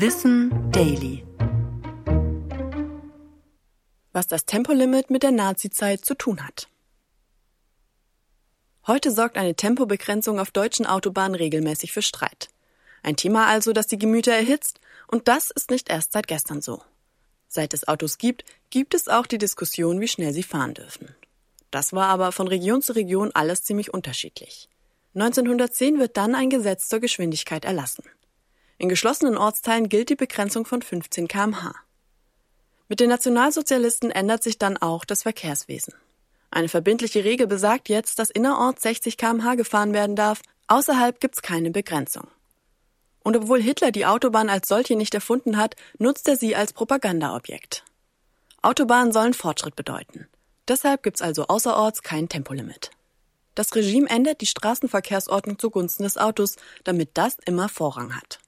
Wissen Daily. Was das Tempolimit mit der Nazizeit zu tun hat. Heute sorgt eine Tempobegrenzung auf deutschen Autobahnen regelmäßig für Streit. Ein Thema also, das die Gemüter erhitzt, und das ist nicht erst seit gestern so. Seit es Autos gibt, gibt es auch die Diskussion, wie schnell sie fahren dürfen. Das war aber von Region zu Region alles ziemlich unterschiedlich. 1910 wird dann ein Gesetz zur Geschwindigkeit erlassen. In geschlossenen Ortsteilen gilt die Begrenzung von 15 kmh. Mit den Nationalsozialisten ändert sich dann auch das Verkehrswesen. Eine verbindliche Regel besagt jetzt, dass innerorts 60 kmh gefahren werden darf, außerhalb gibt's keine Begrenzung. Und obwohl Hitler die Autobahn als solche nicht erfunden hat, nutzt er sie als Propagandaobjekt. Autobahnen sollen Fortschritt bedeuten. Deshalb gibt's also außerorts kein Tempolimit. Das Regime ändert die Straßenverkehrsordnung zugunsten des Autos, damit das immer Vorrang hat.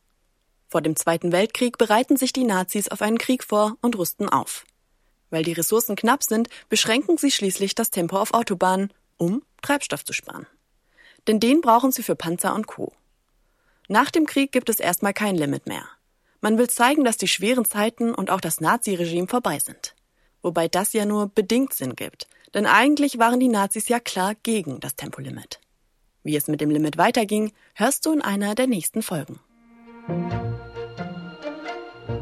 Vor dem Zweiten Weltkrieg bereiten sich die Nazis auf einen Krieg vor und rüsten auf. Weil die Ressourcen knapp sind, beschränken sie schließlich das Tempo auf Autobahnen, um Treibstoff zu sparen. Denn den brauchen sie für Panzer und Co. Nach dem Krieg gibt es erstmal kein Limit mehr. Man will zeigen, dass die schweren Zeiten und auch das Naziregime vorbei sind. Wobei das ja nur bedingt Sinn gibt, denn eigentlich waren die Nazis ja klar gegen das Tempolimit. Wie es mit dem Limit weiterging, hörst du in einer der nächsten Folgen.